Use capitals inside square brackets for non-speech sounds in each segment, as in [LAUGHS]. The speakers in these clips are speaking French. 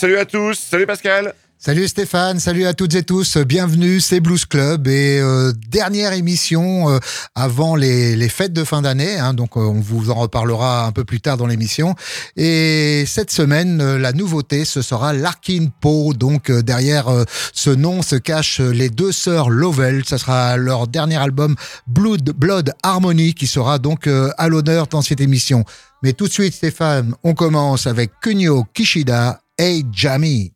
Salut à tous, salut Pascal. Salut Stéphane, salut à toutes et tous, bienvenue, c'est Blues Club et euh, dernière émission euh, avant les, les, fêtes de fin d'année, hein, donc euh, on vous en reparlera un peu plus tard dans l'émission. Et cette semaine, la nouveauté, ce sera Larkin Poe, donc derrière ce nom se cachent les deux sœurs Lovell, ce sera leur dernier album Blood, Blood Harmony qui sera donc à l'honneur dans cette émission. Mais tout de suite Stéphane, on commence avec Kunio Kishida, Hey Jamie.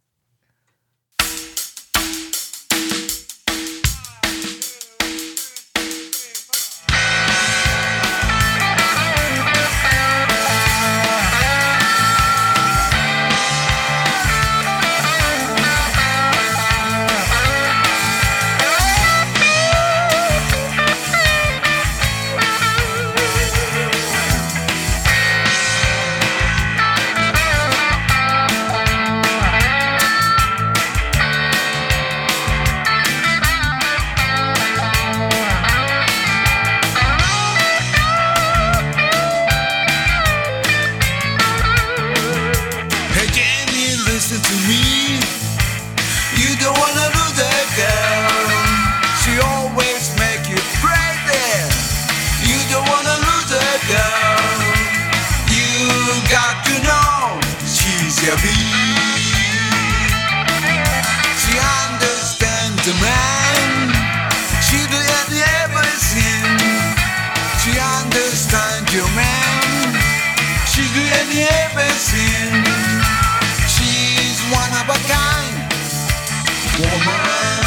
sin. She's one of a kind woman.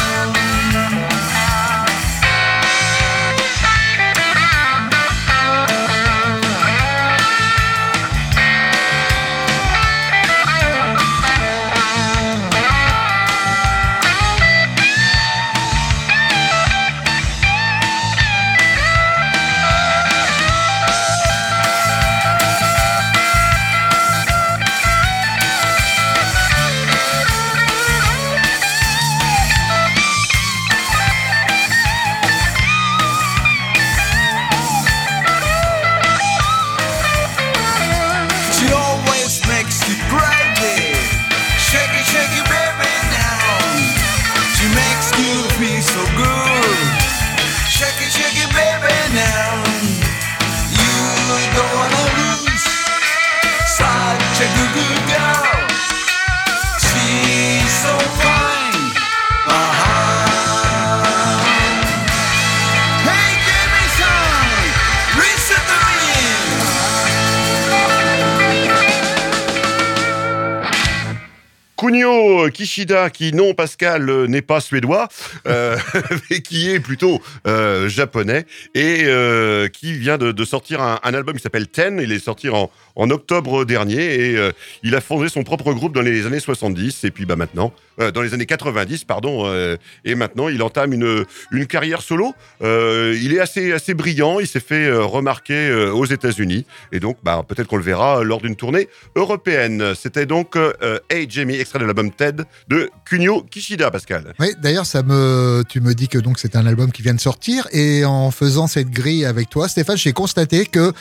Qui non, Pascal, euh, n'est pas suédois, euh, [LAUGHS] mais qui est plutôt euh, japonais, et qui vient de, sortir un, album qui s'appelle Ten. Il est sorti en, en octobre dernier, et il a fondé son propre groupe dans les années 70, et puis bah, maintenant, dans les années 90, pardon, et maintenant il entame une, une carrière solo. il est assez, assez brillant, il s'est fait remarquer aux États-Unis, et donc bah, peut-être qu'on le verra lors d'une tournée européenne. C'était donc Hey Jamie, extrait de l'album TED de Kunio Kishida, Pascal. Oui, d'ailleurs, ça me, tu me dis que donc c'est un album qui vient de sortir et en faisant cette grille avec toi, Stéphane, j'ai constaté que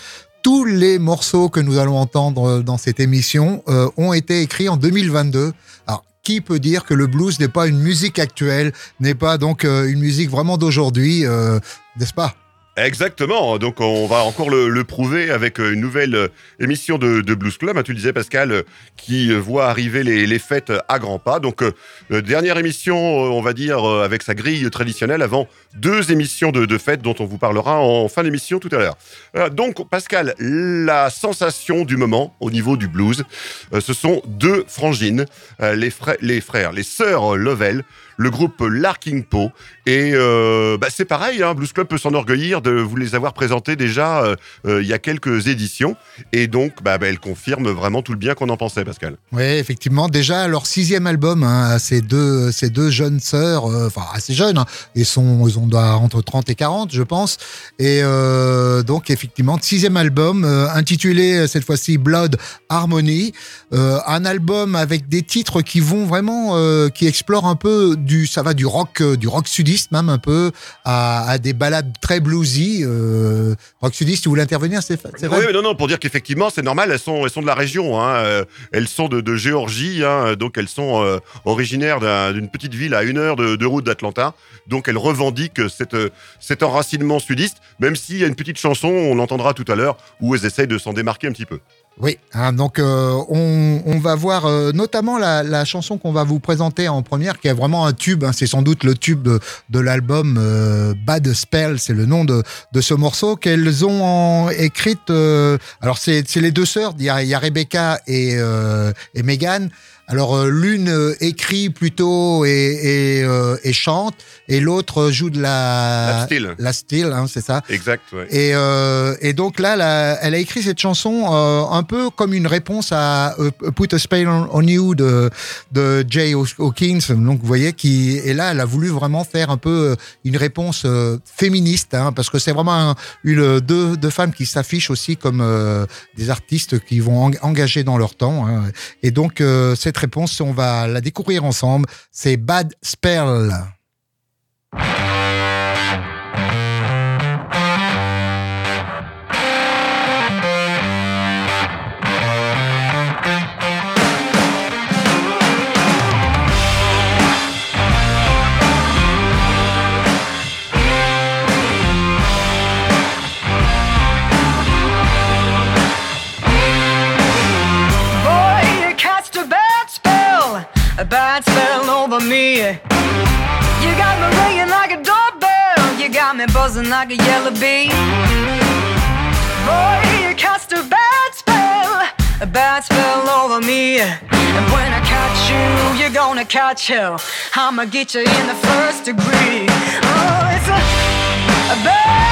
tous les morceaux que nous allons entendre dans cette émission euh, ont été écrits en 2022. Alors, qui peut dire que le blues n'est pas une musique actuelle, n'est pas donc euh, une musique vraiment d'aujourd'hui, euh, n'est-ce pas? Exactement. Donc on va encore le, prouver avec euh, une nouvelle euh, émission de, Blues Club. Hein, tu le disais Pascal, euh, qui voit arriver les, fêtes à grands pas. Donc dernière émission, on va dire avec sa grille traditionnelle avant deux émissions de, fêtes dont on vous parlera en fin d'émission tout à l'heure. donc Pascal, la sensation du moment au niveau du blues, ce sont deux frangines, les, frères, les frères, les sœurs Lovell le groupe Larking Po. Et euh, bah, c'est pareil, hein, Blues Club peut s'enorgueillir de vous les avoir présentés déjà euh, euh, il y a quelques éditions. Et donc, bah, bah, elles confirment vraiment tout le bien qu'on en pensait, Pascal. Oui, effectivement. Déjà, leur sixième album, hein, ces, deux, ces deux jeunes sœurs, enfin assez jeunes, hein, ils, sont, ils ont entre 30 et 40, je pense. Et donc, effectivement, sixième album, intitulé cette fois-ci Blood Harmony. un album avec des titres qui vont vraiment, qui explorent un peu du, ça va du rock, du rock sudiste même un peu, à, des balades très bluesy. rock sudiste, tu voulais intervenir, Stéphane? Oui, non, non, pour dire qu'effectivement, c'est normal, elles sont, elles sont de la région. Hein, elles sont de, Géorgie, hein, donc elles sont originaires d'une petite ville à une heure de, route d'Atlanta. Donc elles revendiquent cette, cet enracinement sudiste, même s'il y a une petite chanson, on l'entendra tout à l'heure, où elles essayent de s'en démarquer un petit peu. Oui, hein, donc euh, on, va voir euh, notamment la, chanson qu'on va vous présenter en première, qui est vraiment un tube. Hein. c'est sans doute le tube de, l'album euh, Bad Spell, c'est le nom de, ce morceau qu'elles ont écrite. alors c'est les deux sœurs, il y a, Rebecca et, et Megan. Alors euh, l'une euh, écrit plutôt et, et, euh, et chante, et l'autre joue de la la style, la style, hein, c'est ça. Exact. Ouais. Et, et donc là, la, elle a écrit cette chanson un peu comme une réponse à Put a Spell on You de de Jay Hawkins. Donc vous voyez qui et là, elle a voulu vraiment faire un peu une réponse féministe, hein, parce que c'est vraiment une deux, deux femmes qui s'affichent aussi comme des artistes qui vont engager dans leur temps. Hein. Et donc cette réponse, on va la découvrir ensemble. C'est Bad Spell. Bad spell over me. You got me ringing like a doorbell. You got me buzzing like a yellow bee. Boy, you cast a bad spell, a bad spell over me. And when I catch you, you're gonna catch hell. I'ma get you in the first degree. Oh, it's a, a bad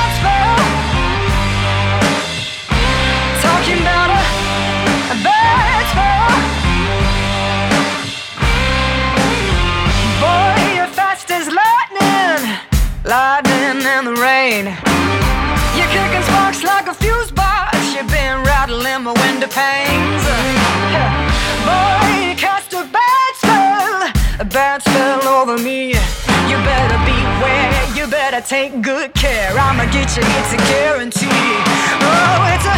window panes. Boy, you cast a bad spell, a bad spell over me. You better beware, you better take good care. I'ma get you, it's a guarantee. Oh, it's a,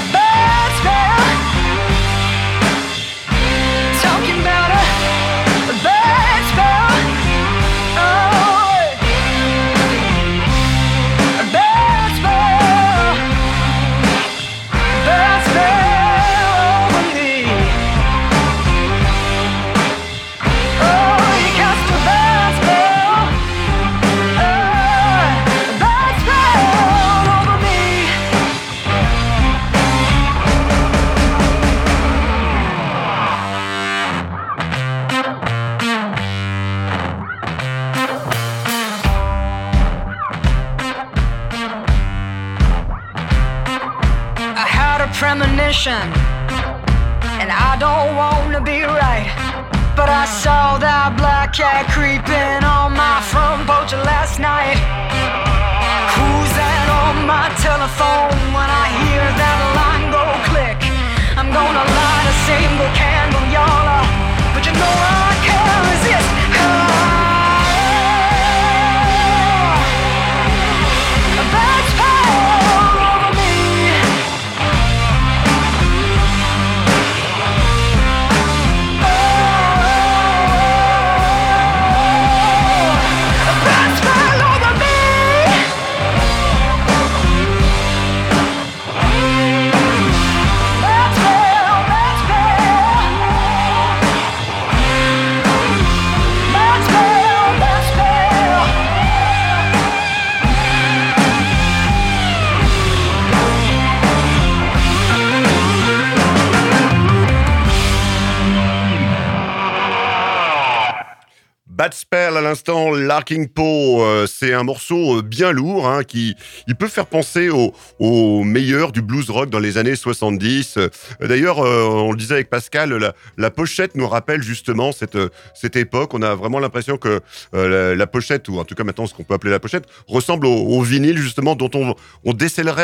a bad spell. Premonition. And I don't wanna be right. But I saw that black cat creeping on my front porch last night. Who's that on my telephone when I hear that line go click? I'm gonna light a single candle, y'all. Uh, but you know I l'instant, Larking Poe, euh, c'est un morceau euh, bien lourd hein, qui il peut faire penser au, au, meilleur du blues rock dans les années 70. Euh, d'ailleurs, on le disait avec Pascal, la, pochette nous rappelle justement cette, cette époque. On a vraiment l'impression que la, pochette, ou en tout cas maintenant ce qu'on peut appeler la pochette, ressemble au, vinyle justement dont on, on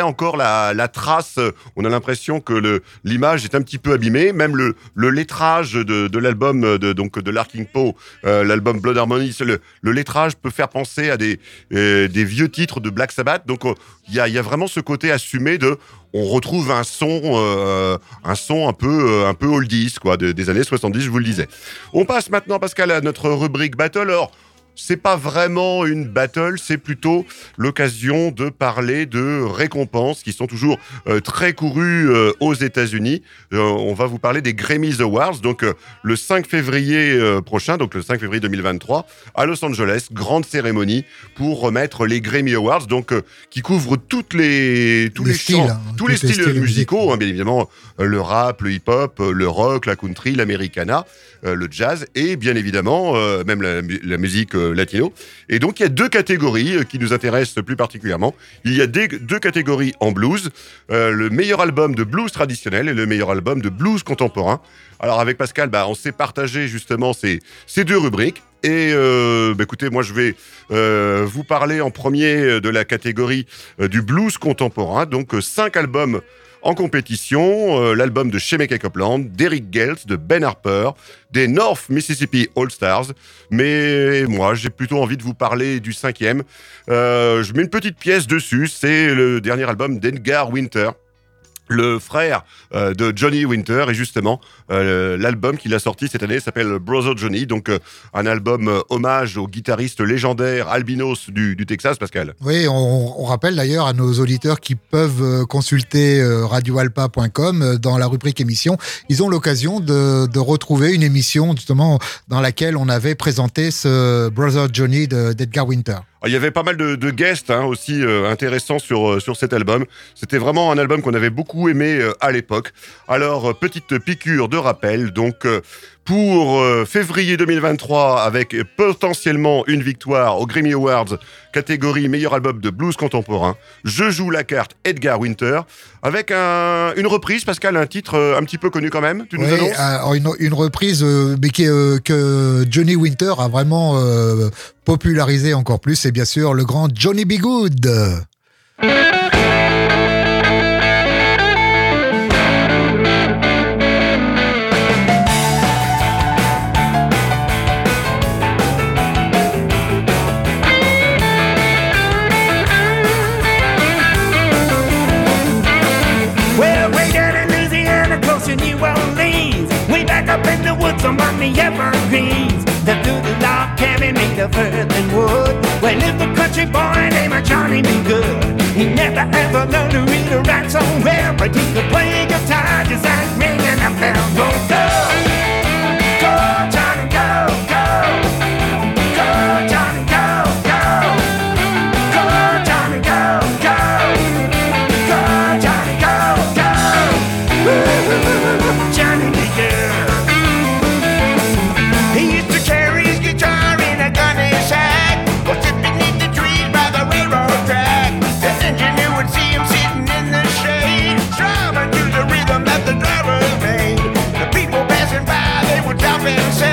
encore la, la trace. On a l'impression que l'image est un petit peu abîmée. Même le, le lettrage de, de l'album de, donc de Larking Poe, l'album Blood Harmony. Le, le lettrage peut faire penser à des, euh, des vieux titres de Black Sabbath. Donc euh, il y, a, vraiment ce côté assumé de on retrouve un son, euh, un son un peu, un peu oldies quoi, des années 70, je vous le disais. On passe maintenant, Pascal, à notre rubrique Battle. Alors, c'est pas vraiment une battle, c'est plutôt l'occasion de parler de récompenses qui sont toujours euh, très courues euh, aux États-Unis. Euh, on va vous parler des Grammys Awards, donc le 5 février prochain, donc le 5 février 2023, à Los Angeles, grande cérémonie pour remettre les Grammy Awards, donc qui couvrent toutes les tous les, styles, hein, tous les styles, musicaux, hein, bien évidemment le rap, le hip-hop, le rock, la country, l'americana, le jazz et bien évidemment même la, la musique latino. Et donc, il y a deux catégories euh, qui nous intéressent plus particulièrement. Il y a deux catégories en blues, euh, le meilleur album de blues traditionnel et le meilleur album de blues contemporain. Alors, avec Pascal, bah, on s'est partagé justement ces, deux rubriques. Et euh, bah, écoutez, moi je vais euh, vous parler en premier de la catégorie euh, du blues contemporain. Donc cinq albums en compétition, euh, l'album de Shemeke Copeland, d'Eric Gels, de Ben Harper, des North Mississippi All Stars. Mais moi, j'ai plutôt envie de vous parler du cinquième. Euh, je mets une petite pièce dessus, c'est le dernier album d'Edgar Winter le frère euh, de Johnny Winter. Et justement euh, l'album qu'il a sorti cette année s'appelle Brother Johnny. Donc euh, un album hommage au guitariste légendaire albinos du, Texas Pascal. Oui on, rappelle d'ailleurs à nos auditeurs qui peuvent consulter radioalpa.com dans la rubrique émission ils ont l'occasion de, retrouver une émission justement dans laquelle on avait présenté ce Brother Johnny d'Edgar Winter il y avait pas mal de, guests hein, aussi euh, intéressants sur, euh, sur cet album. C'était vraiment un album qu'on avait beaucoup aimé euh, à l'époque. Alors, petite piqûre de rappel. Donc, euh, pour février 2023, avec potentiellement une victoire aux Grammy Awards, catégorie meilleur album de blues contemporain, je joue la carte Edgar Winter, avec un, une reprise, Pascal, un titre un petit peu connu quand même. Tu nous oui, annonces? une, une, reprise, mais qui, que Johnny Winter a vraiment popularisé encore plus, c'est bien sûr le grand Johnny B. Good. The evergreens. The good log cabin made of earth and wood. Where lived a country boy named Johnny B. Good. He never ever learned to read or write so well, but he could play guitar just like ringing a bell. Go, go, heaven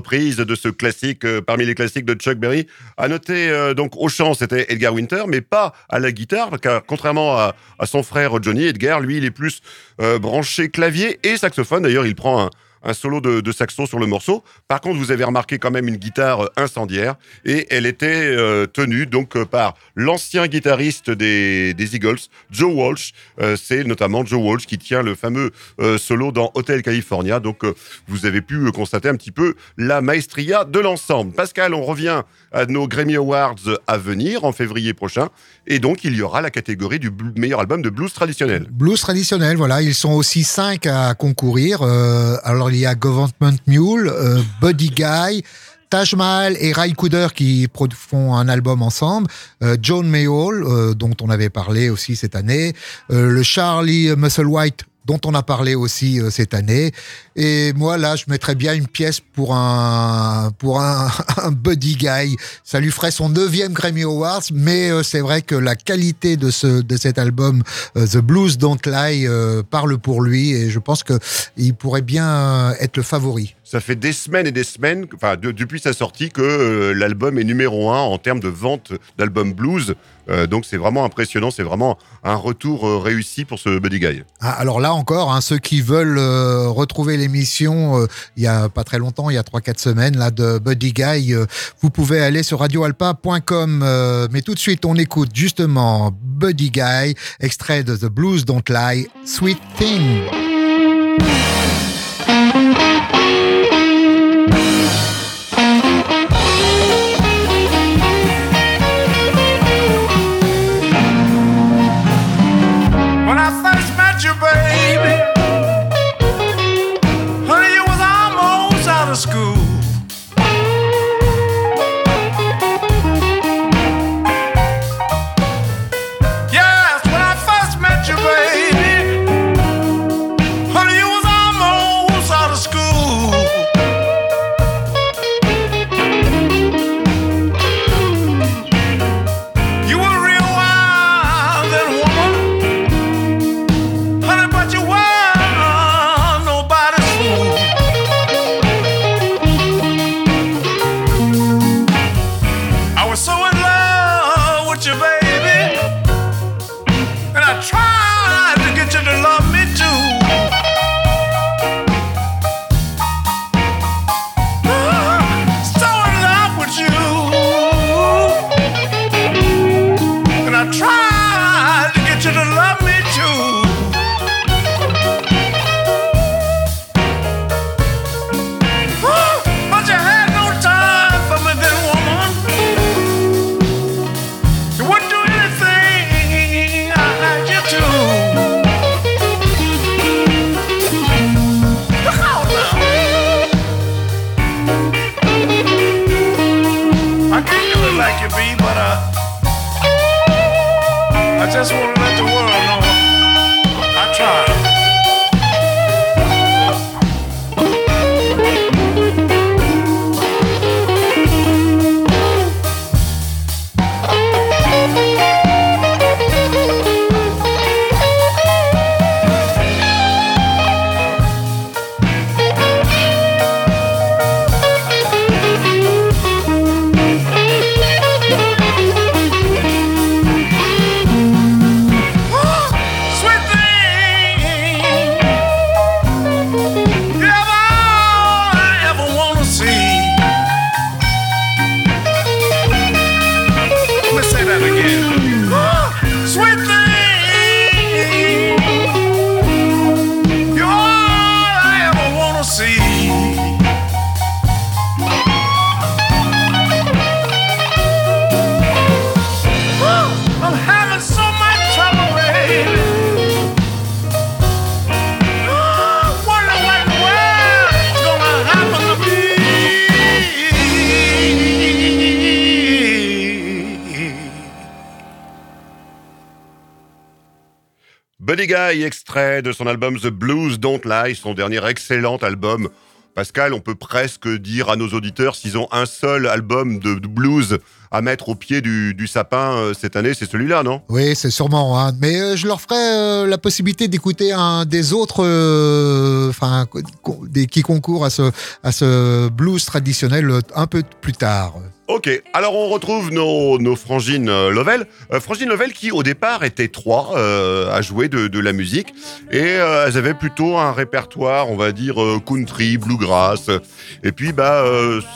de ce classique euh, parmi les classiques de Chuck Berry. À noter euh, donc au chant c'était Edgar Winter, mais pas à la guitare, car contrairement à, à son frère Johnny, Edgar lui il est plus euh, branché clavier et saxophone. D'ailleurs il prend un, un solo de, de saxo sur le morceau. Par contre, vous avez remarqué quand même une guitare euh, incendiaire et elle était euh, tenue donc euh, par l'ancien guitariste des, Eagles, Joe Walsh. C'est notamment Joe Walsh qui tient le fameux solo dans Hotel California. Donc, vous avez pu constater un petit peu la maestria de l'ensemble. Pascal, on revient à nos Grammy Awards à venir en février prochain. Et donc, il y aura la catégorie du meilleur album de blues traditionnel. Blues traditionnel, voilà, ils sont aussi cinq à concourir. Euh, il y a Government Mule, euh, Buddy Guy, Taj Mahal et Ray Cooder qui font un album ensemble, euh, John Mayall euh, dont on avait parlé aussi cette année, le Charlie Musselwhite dont on a parlé aussi euh, cette année. Et moi, là, je mettrais bien une pièce pour un, pour un, [LAUGHS] un Buddy Guy. Ça lui ferait son neuvième Grammy Awards, mais euh, c'est vrai que la qualité de, ce, de cet album, euh, The Blues Don't Lie, euh, parle pour lui. Et je pense que il pourrait bien euh, être le favori. Ça fait des semaines et des semaines, enfin de- depuis sa sortie, que euh, l'album est numéro un en termes de vente d'albums blues. Euh, donc c'est vraiment impressionnant, c'est vraiment un retour euh, réussi pour ce Buddy Guy. Ah, alors là encore, hein, ceux qui veulent retrouver l'émission, il y a pas très longtemps, il y a 3-4 semaines, là, de Buddy Guy, vous pouvez aller sur radioalpa.com. mais tout de suite, on écoute justement Buddy Guy, extrait de The Blues Don't Lie, Sweet Thing. Guy, extrait de son album The Blues Don't Lie, son dernier excellent album. Pascal, on peut presque dire à nos auditeurs s'ils ont un seul album de, blues à mettre au pied du, du sapin euh, cette année, c'est celui-là, non? Oui, c'est sûrement. hein. Mais euh, je leur ferai euh, la possibilité d'écouter un des autres, enfin, des, qui concourent à ce, à ce blues traditionnel un peu plus tard. Ok, alors on retrouve nos, nos frangines Lovell. Euh, frangines Lovell qui au départ étaient trois euh, à jouer de, de la musique et euh, elles avaient plutôt un répertoire, on va dire country, bluegrass. Et puis bah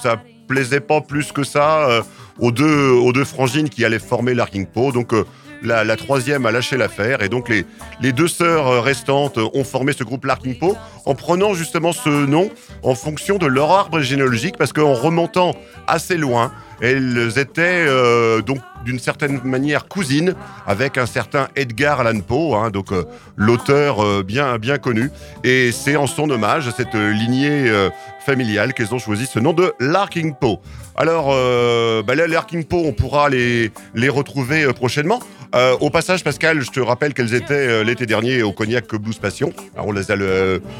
ça plaisait pas plus que ça aux deux frangines qui allaient former l'Arking Po. Donc euh, la, troisième a lâché l'affaire et donc les, deux sœurs euh, restantes euh, ont formé ce groupe Larking Po en prenant justement ce nom en fonction de leur arbre généalogique parce qu'en remontant assez loin, elles étaient donc d'une certaine manière cousines avec un certain Edgar Allan Poe, hein, donc l'auteur bien bien connu. Et c'est en son hommage à cette lignée familiale qu'elles ont choisi ce nom de Larking Poe. Alors, euh, bah les Larking Poe, on pourra les, les retrouver euh, prochainement. Euh, au passage, Pascal, je te rappelle qu'elles étaient euh, l'été dernier au Cognac Blues Passion. On les a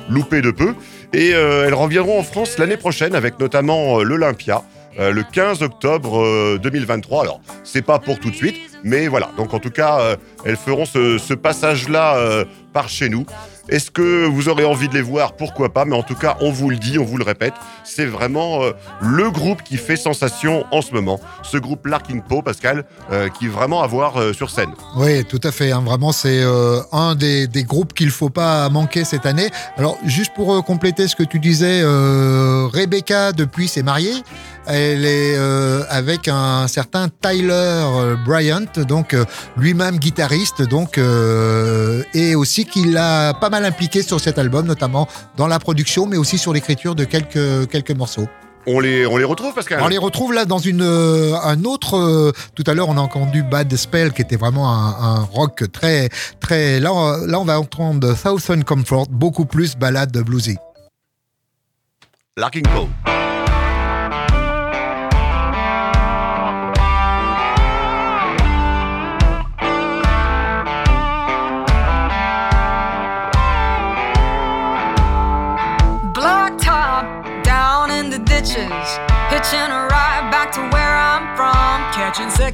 loupées de peu. Et elles reviendront en France l'année prochaine avec notamment l'Olympia. le 15 octobre euh, 2023. Alors, c'est pas pour tout de suite, mais voilà. Donc, en tout cas, elles feront ce, passage-là par chez nous. Est-ce que vous aurez envie de les voir? Pourquoi pas? Mais en tout cas, on vous le dit, on vous le répète, c'est vraiment euh, le groupe qui fait sensation en ce moment. Ce groupe Larking Po, Pascal, euh, qui est vraiment à voir euh, sur scène. Oui, tout à fait. hein. Vraiment, c'est un des, des groupes qu'il faut pas manquer cette année. Alors, juste pour compléter ce que tu disais, Rebecca, depuis, s'est mariée. Elle est avec un certain Tyler Bryant, donc lui-même guitariste, donc et aussi qui l'a pas mal impliqué sur cet album, notamment dans la production, mais aussi sur l'écriture de quelques quelques morceaux. On les, on les retrouve, Pascal? On les retrouve là dans une euh, un autre. euh, tout à l'heure, on a entendu Bad Spell, qui était vraiment un, un rock très très. Là, on, là, on va entendre Thousand Comfort, beaucoup plus balade bluesy. Larking Po.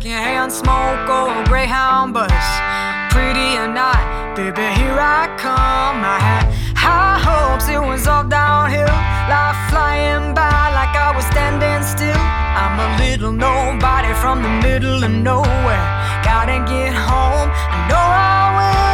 Catching secondhand smoke or a Greyhound bus. Pretty or not, baby, here I come. I had high hopes, it was all downhill, life flying by like I was standing still. I'm a little nobody from the middle of nowhere. Gotta get home, I know I will,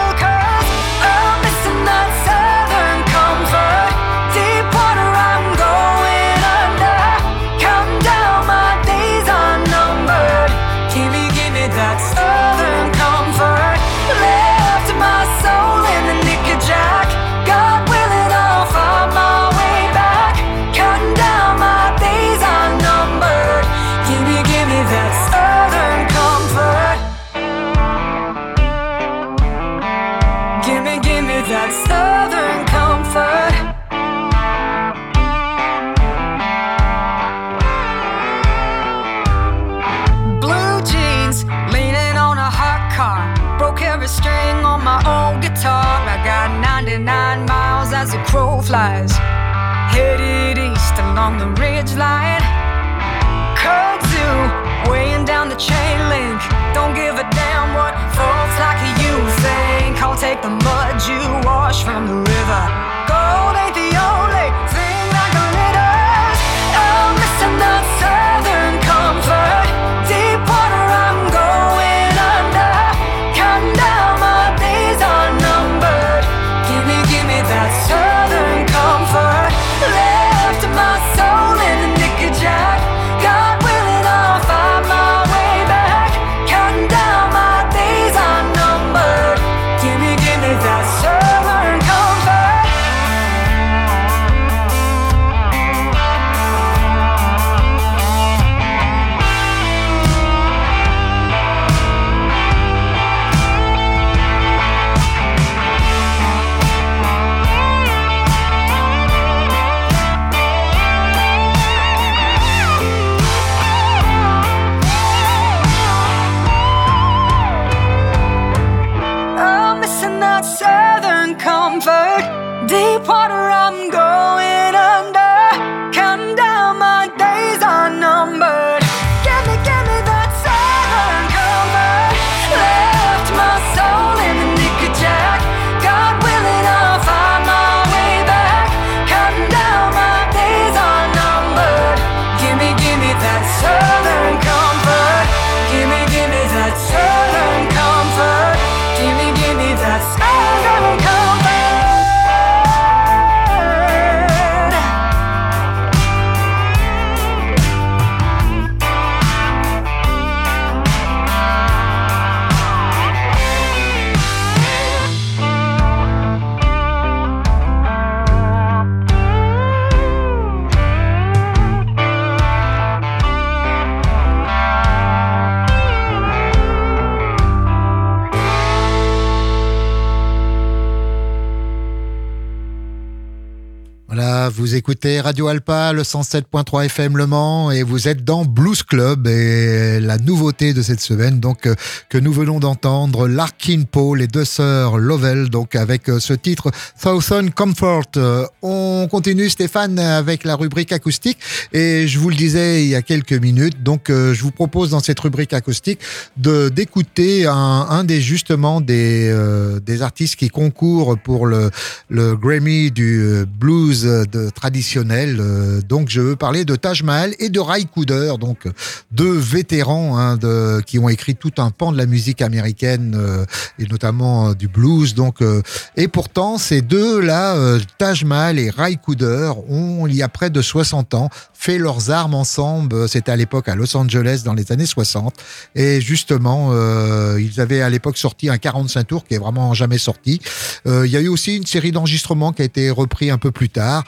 vous écoutez Radio Alpa, le 107.3 FM Le Mans, et vous êtes dans Blues Club. Et la nouveauté de cette semaine, donc, euh, que nous venons d'entendre, Larkin Poe, les deux sœurs Lovell, donc, avec euh, ce titre Thousand Comfort. Euh, On continue, Stéphane, avec la rubrique acoustique. Et je vous le disais il y a quelques minutes, donc, je vous propose dans cette rubrique acoustique de d'écouter un, des, justement, des, des artistes qui concourent pour le, le Grammy du blues de, traditionnel. Euh, Donc, je veux parler de Taj Mahal et de Ray Cooder, donc deux vétérans hein, de, qui ont écrit tout un pan de la musique américaine euh, et notamment euh, du blues. Donc, et pourtant, ces deux-là, Taj Mahal et Ray Cooder, ont il y a près de 60 ans fait leurs armes ensemble. C'était à l'époque à Los Angeles dans les années 60. Et justement, euh, ils avaient à l'époque sorti un 45 tours qui est vraiment jamais sorti. Il y a eu aussi une série d'enregistrements qui a été repris un peu plus tard.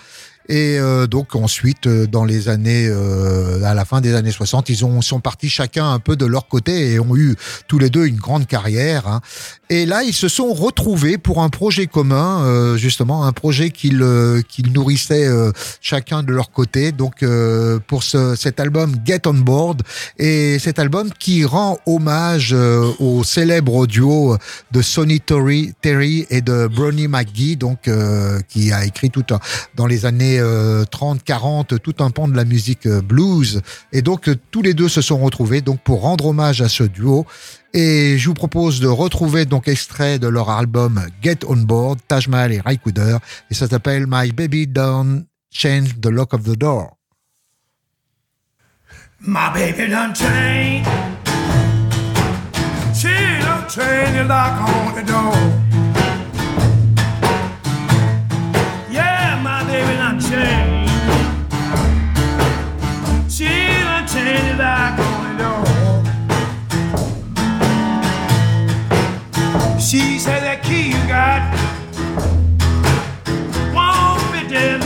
Et euh, donc ensuite, euh, dans les années, euh, à la fin des années 60, ils ont sont partis chacun un peu de leur côté et ont eu tous les deux une grande carrière. hein. Et là, ils se sont retrouvés pour un projet commun, euh, justement, un projet qu'ils euh, nourrissaient euh, chacun de leur côté. Donc euh, pour ce, cet album Get on Board et cet album qui rend hommage euh, au célèbre duo de Sonny Terry, Terry et de Bronnie McGee, donc euh, qui a écrit tout un, dans les années euh, 30, 40 tout un pan de la musique blues. Et donc tous les deux se sont retrouvés donc pour rendre hommage à ce duo. Et je vous propose de retrouver donc extrait de leur album Get On Board, Taj Mahal et Ray Cooder, et ça s'appelle My Baby Don't Change the Lock of the Door. My baby done changed. She done changed the lock on the door. Yeah, my baby done changed. She done changed the lock on the door. She said that key you got won't fit that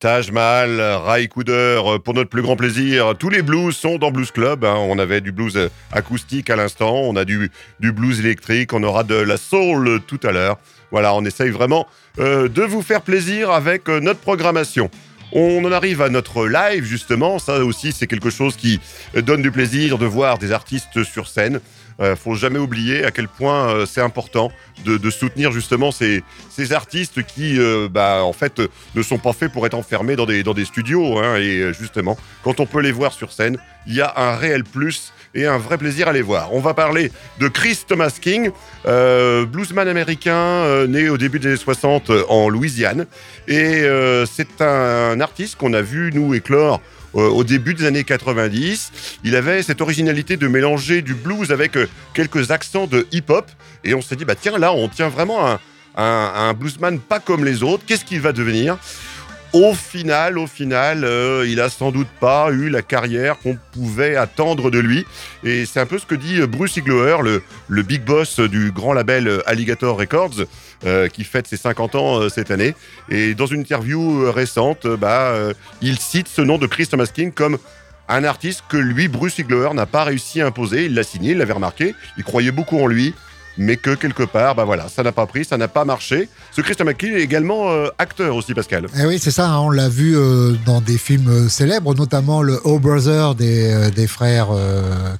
Taj Mahal, Ray Cooder, euh, pour notre plus grand plaisir, tous les blues sont dans Blues Club. hein. On avait du blues euh, acoustique à l'instant, on a du, du blues électrique, on aura de la soul tout à l'heure. Voilà, on essaye vraiment euh, de vous faire plaisir avec notre programmation. On en arrive à notre live, justement. Ça aussi, c'est quelque chose qui donne du plaisir de voir des artistes sur scène. Euh, faut jamais oublier à quel point euh, c'est important de, soutenir justement ces, artistes qui, euh, bah, en fait, ne sont pas faits pour être enfermés dans des, studios. hein. et justement, quand on peut les voir sur scène, il y a un réel plus et un vrai plaisir à les voir. On va parler de Chris Thomas King, bluesman américain né au début des années 60 euh, en Louisiane. Et c'est un artiste qu'on a vu, nous, éclore au début des années 90. Il avait cette originalité de mélanger du blues avec euh, quelques accents de hip-hop. Et on s'est dit, bah tiens, là, on tient vraiment un, un, bluesman pas comme les autres. Qu'est-ce qu'il va devenir? Au final, au final, euh, il a sans doute pas eu la carrière qu'on pouvait attendre de lui. Et c'est un peu ce que dit euh, Bruce Igloer, le, big boss du grand label euh, Alligator Records, euh, qui fête ses 50 ans euh, cette année. Et dans une interview euh, récente, bah, il cite ce nom de Chris Thomas King comme un artiste que lui, Bruce Igloer, n'a pas réussi à imposer. Il l'a signé, il l'avait remarqué, il croyait beaucoup en lui. Mais que quelque part, bah voilà, ça n'a pas pris, ça n'a pas marché. Ce Chris Thomas King est également euh, acteur aussi, Pascal. Eh oui, c'est ça, hein, on l'a vu euh, dans des films euh, célèbres, notamment le Oh Brother des, des frères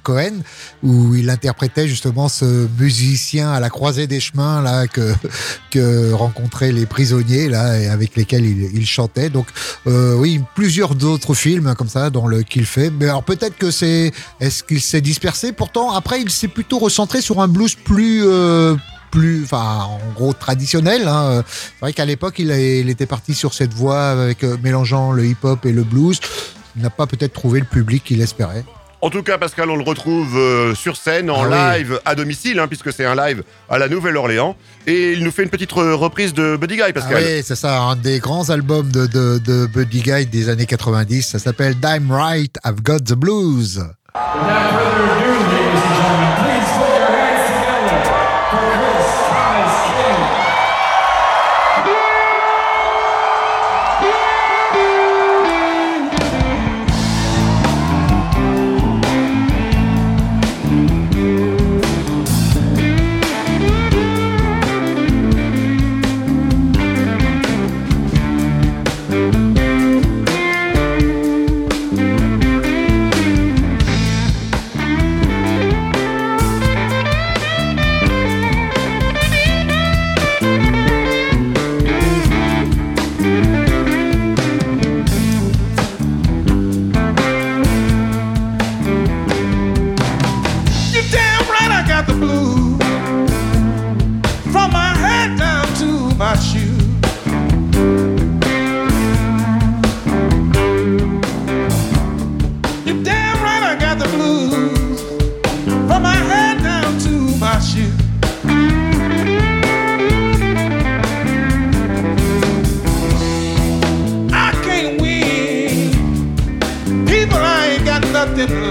Cohen, où il interprétait justement ce musicien à la croisée des chemins là que, [LAUGHS] que rencontraient les prisonniers là et avec lesquels il, il chantait. Donc oui, plusieurs d'autres films comme ça dans le qu'il fait. Mais alors peut-être que c'est est-ce qu'il s'est dispersé? Pourtant après il s'est plutôt recentré sur un blues plus euh, plus, enfin, en gros traditionnel. hein. C'est vrai qu'à l'époque, il, était parti sur cette voie avec euh, mélangeant le hip-hop et le blues. Il n'a pas peut-être trouvé le public qu'il espérait. En tout cas, Pascal, on le retrouve euh, sur scène, en Ah oui. live, à domicile, hein, puisque c'est un live à la Nouvelle-Orléans. Et il nous fait une petite re- reprise de Buddy Guy, Ah Pascal. oui, c'est ça, un des grands albums de, de, de Buddy Guy des années 90. Ça s'appelle Dime Right, I've Got the Blues. lifted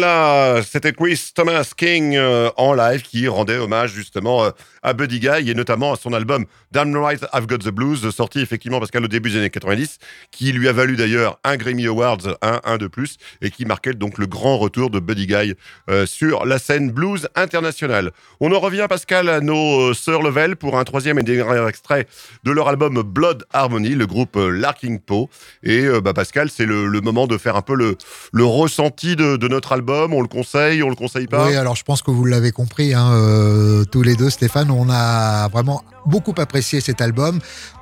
voilà, c'était Chris Thomas King euh, en live qui rendait hommage justement euh, à Buddy Guy et notamment à son album Damn Right I've Got the Blues, sorti effectivement Pascal au début des années 90, qui lui a valu d'ailleurs un Grammy Awards, un, un de plus, et qui marquait donc le grand retour de Buddy Guy euh, sur la scène blues internationale. On en revient Pascal à nos sœurs Level pour un troisième et dernier extrait de leur album Blood Harmony, le groupe Larking Poe. Et bah, Pascal, c'est le, le moment de faire un peu le, le ressenti de, de notre album. On le conseille, on le conseille Oui, alors je pense que vous l'avez compris, hein, euh, tous les deux, Stéphane, on a vraiment beaucoup apprécié cet album.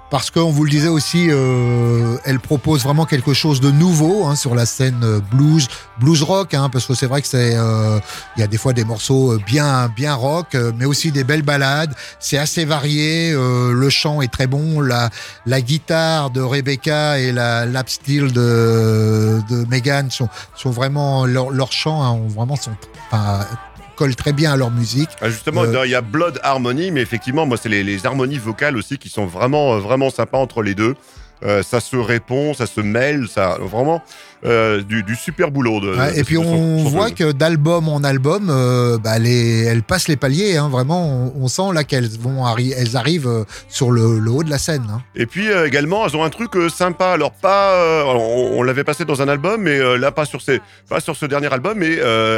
Parce qu'on vous le disait aussi, euh, elle propose vraiment quelque chose de nouveau hein, sur la scène euh, blues, blues rock, hein, parce que c'est vrai que c'est, euh, il y a des fois des morceaux euh, bien, bien rock, mais aussi des belles ballades. C'est assez varié, euh, le chant est très bon, la, la guitare de Rebecca et la lap steel de, de Megan sont, sont vraiment leur, leur chant, hein, vraiment sont, enfin, collent très bien à leur musique. Ah, justement, Euh, il y a Blood Harmony, mais effectivement, moi, c'est les, les harmonies vocales aussi qui sont vraiment, euh, vraiment sympas entre les deux. Euh, ça se répond, ça se mêle, ça vraiment euh, du, du super boulot. De, Ouais, de- et puis de on son voit que d'album en album, euh, bah, les, elles passent les paliers. Hein, vraiment, on, on sent là qu'elles vont arri- elles arrivent euh, sur le, le haut de la scène. hein. Et puis euh, également, elles ont un truc sympa. Alors pas, on, on l'avait passé dans un album, mais là pas sur ces, pas sur ce dernier album. Mais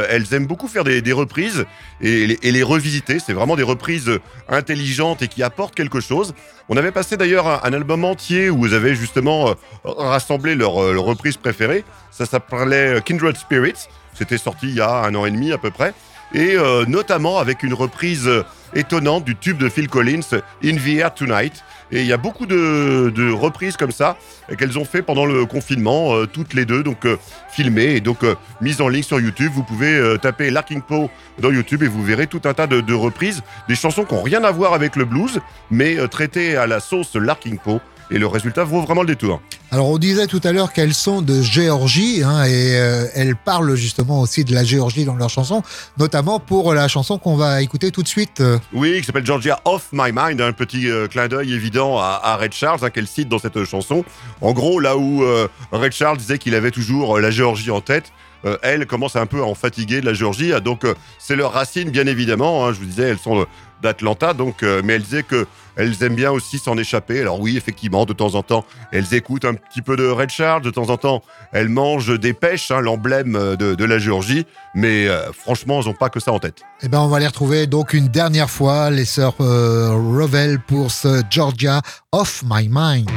elles aiment beaucoup faire des, des reprises et, les- et les revisiter. C'est vraiment des reprises intelligentes et qui apportent quelque chose. On avait passé d'ailleurs un, un album entier où vous avez justement rassemblé leurs leurs reprises préférées. Ça s'appelait euh, Kindred Spirits. C'était sorti il y a un an et demi à peu près. Et euh, notamment avec une reprise euh, étonnante du tube de Phil Collins, In the Air Tonight. Et il y a beaucoup de, reprises comme ça qu'elles ont fait pendant le confinement, toutes les deux, donc filmées et donc mises en ligne sur YouTube. Vous pouvez taper Larking Poe dans YouTube et vous verrez tout un tas de, de reprises, des chansons qui n'ont rien à voir avec le blues, mais traitées à la sauce Larking Poe. Et le résultat vaut vraiment le détour. Alors on disait tout à l'heure qu'elles sont de Géorgie hein, et euh, elles parlent justement aussi de la Géorgie dans leurs chansons, notamment pour la chanson qu'on va écouter tout de suite. Oui, qui s'appelle Georgia Off My Mind, un petit euh, clin d'œil évident à, à Red Charles, hein, qu'elle cite dans cette chanson. En gros, là où euh, Red Charles disait qu'il avait toujours la Géorgie en tête, euh, elle commence un peu à en fatiguer de la Géorgie. Ah, donc, euh, c'est leur racine, bien évidemment. hein. je vous disais, elles sont euh, d'Atlanta, donc, euh, mais elle disait que elles aiment bien aussi s'en échapper. Alors oui, effectivement, de temps en temps, elles écoutent un petit peu de Red Charles. De temps en temps, elles mangent des pêches, hein, l'emblème de, la Géorgie. Mais franchement, elles n'ont pas que ça en tête. Eh ben on va les retrouver donc une dernière fois, les sœurs euh, Revel pour ce Georgia Off My Mind.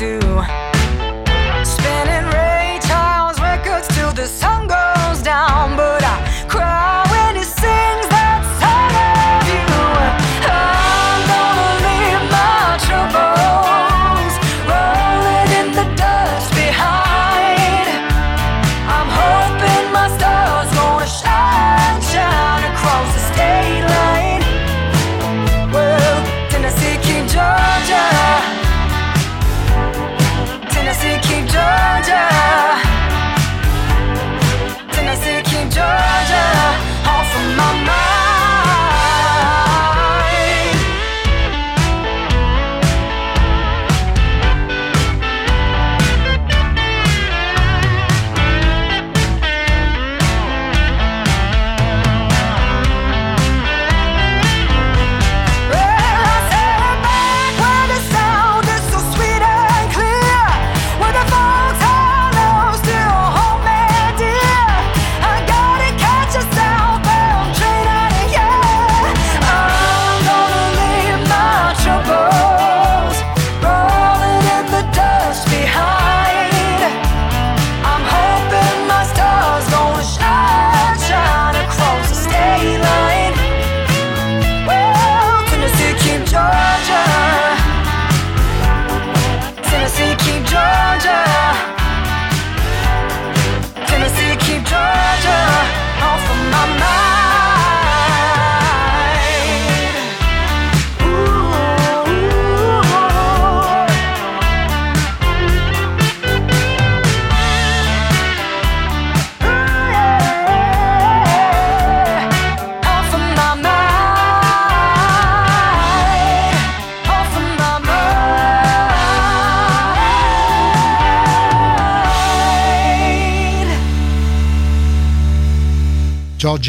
Or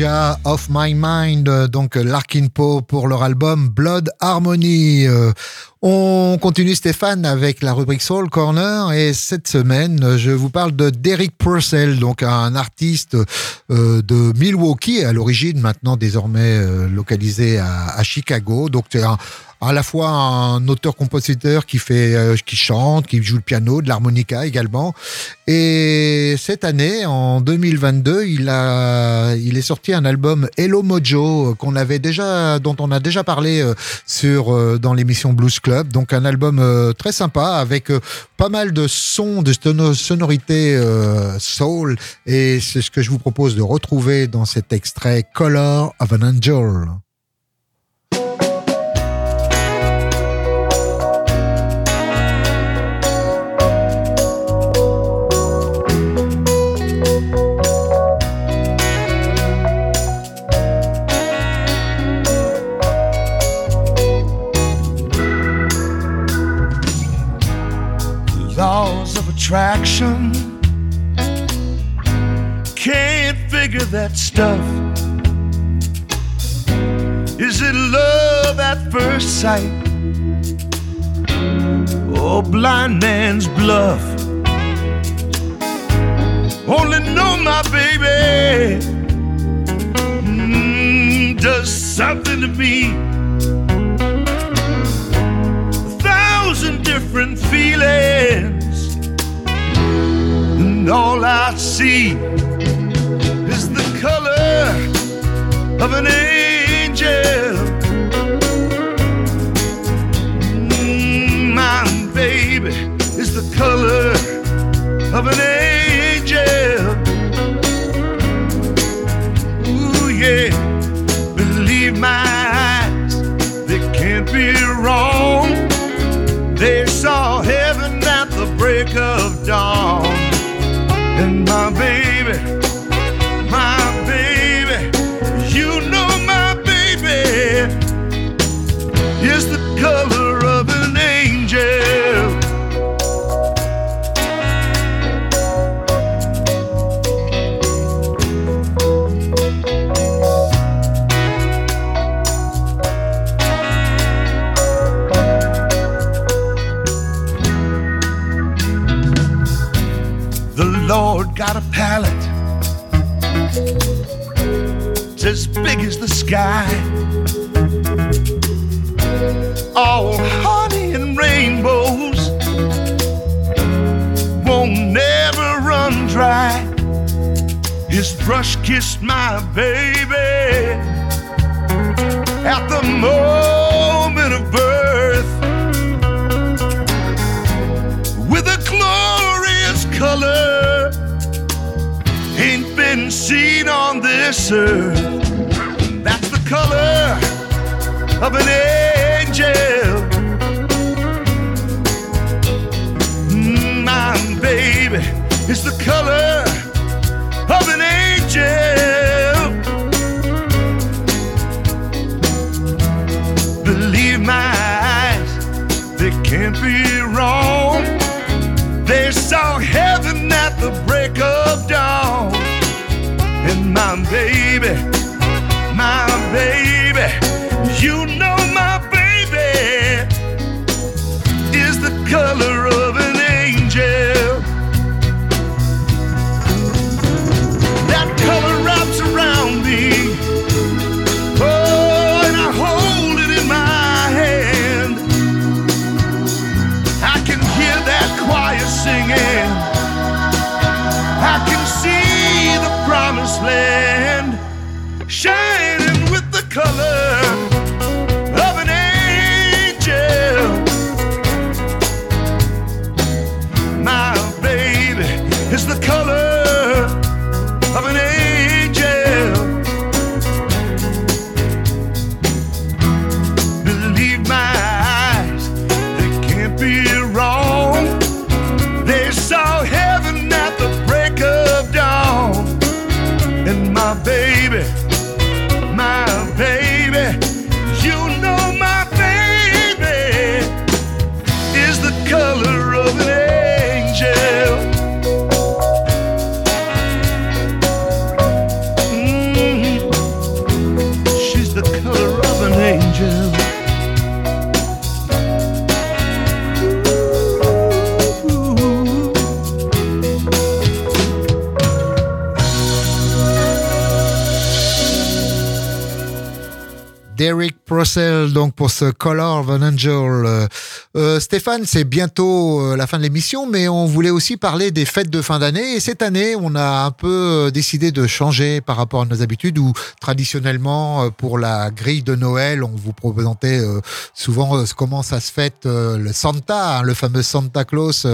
Of My Mind, euh, donc Larkin Poe pour leur album Blood Harmony. Euh, On continue Stéphane avec la rubrique Soul Corner et cette semaine je vous parle de Derek Purcell, donc un artiste euh, de Milwaukee à l'origine, maintenant désormais euh, localisé à Chicago. Donc c'est un, à la fois un auteur-compositeur qui fait, euh, qui chante, qui joue le piano, de l'harmonica également. Et cette année, en 2022, il a, il est sorti un album Hello Mojo qu'on avait déjà, dont on a déjà parlé euh, sur euh, dans l'émission Blues Club. Donc un album euh, très sympa avec euh, pas mal de sons, de sono- sonorités euh, soul. Et c'est ce que je vous propose de retrouver dans cet extrait Color of an Angel. Attraction. Can't figure that stuff. Is it love at first sight? Or blind man's bluff? Only know my baby mm, does something to me. thousand different feelings, and all I see is the color of an angel. Mm, my baby is the color of an angel. Ooh, yeah, And pour ce Color of an Angel. Euh, euh, Stéphane, c'est bientôt euh, la fin de l'émission, mais on voulait aussi parler des fêtes de fin d'année. Et cette année, on a un peu décidé de changer par rapport à nos habitudes, où traditionnellement, pour la grille de Noël, on vous présentait souvent comment ça se fête le Santa, hein, le fameux Santa Claus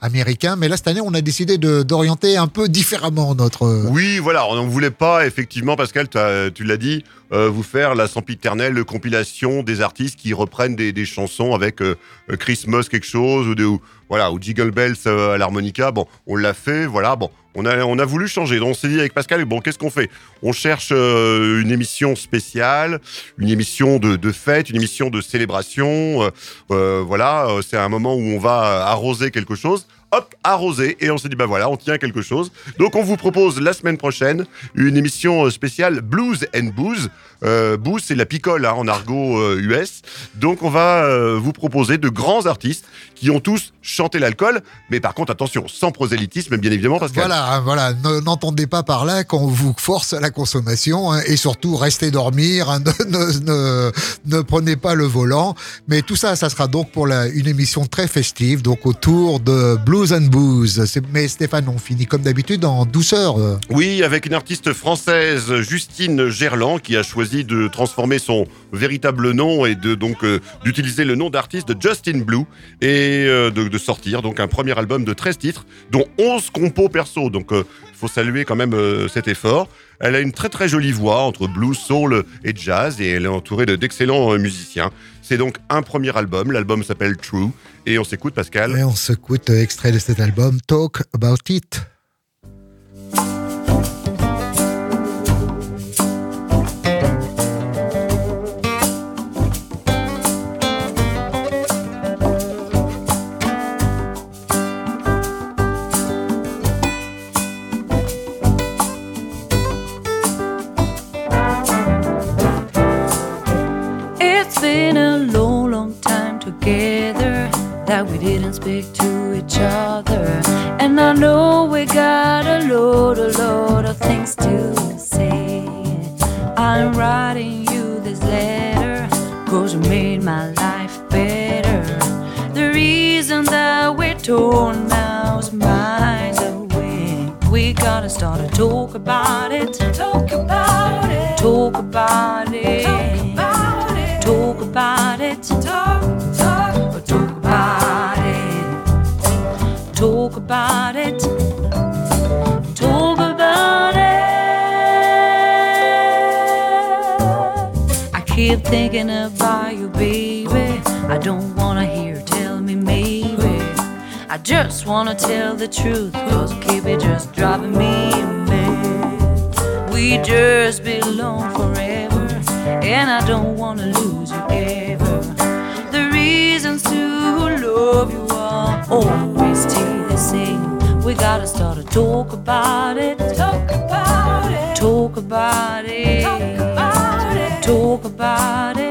américain. Mais là, cette année, on a décidé d'orienter un peu différemment notre... Oui, voilà, on ne voulait pas, effectivement, Pascal, tu l'as dit, euh, vous faire la sempiternelle compilation des artistes qui reprennent des, chansons avec euh, euh, Christmas quelque chose ou, voilà, ou Jiggle Bells à l'harmonica. Bon, on l'a fait, voilà, bon. On a, on a voulu changer. Donc on s'est dit avec Pascal, bon, qu'est-ce qu'on fait? On cherche une émission spéciale, une émission de, de fête, une émission de célébration. voilà, c'est un moment où on va arroser quelque chose. Hop, arroser. Et on s'est dit, bah voilà, on tient quelque chose. Donc on vous propose la semaine prochaine une émission euh, spéciale Blues and Booze. Euh, booze, c'est la picole hein, en argot euh, US. Donc on va euh, vous proposer de grands artistes qui ont tous chanté l'alcool, mais par contre attention, sans prosélytisme bien évidemment parce que Voilà, voilà. Ne- N'entendez pas par là qu'on vous force à la consommation hein, et surtout restez dormir. hein, [LAUGHS] ne, ne- ne- ne prenez pas le volant. Mais tout ça, ça sera donc pour une émission très festive, donc autour de Blues and Booze. Mais Stéphane, on finit comme d'habitude en douceur. euh. Oui, avec une artiste française, Justine Gerland, qui a choisi de transformer son véritable nom et de donc euh, d'utiliser le nom d'artiste Justin Blue et euh, de, sortir donc un premier album de 13 titres, dont 11 compos perso. Donc il faut saluer quand même euh, cet effort. Elle a une très très jolie voix entre blues, soul et jazz et elle est entourée de- d'excellents euh, musiciens. C'est donc un premier album, l'album s'appelle True et on s'écoute Pascal. Et on s'écoute euh, extrait de cet album Talk About It. Each other. And I know we got a lot, a lot of things to say. I'm writing you this letter cause you made my life better. The reason that we're torn now is miles away. We gotta start to talk about it. Talk about it. Talk about it. Talk thinking about you, baby. I don't wanna hear tell me maybe. I just wanna tell the truth, cause keep it just driving me mad. We just belong forever, and I don't wanna lose you ever. The reasons to love you are always the same. We gotta start to talk about it. About it.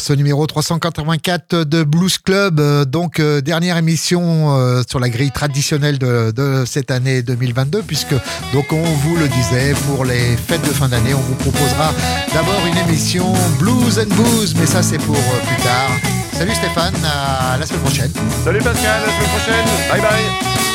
Ce numéro 384 de Blues Club. Euh, Donc euh, dernière émission euh, sur la grille traditionnelle de, cette année 2022 puisque donc on vous le disait pour les fêtes de fin d'année on vous proposera d'abord une émission Blues and Booze mais ça c'est pour plus tard. Salut Stéphane, à la semaine prochaine. Salut Pascal, à la semaine prochaine. Bye bye.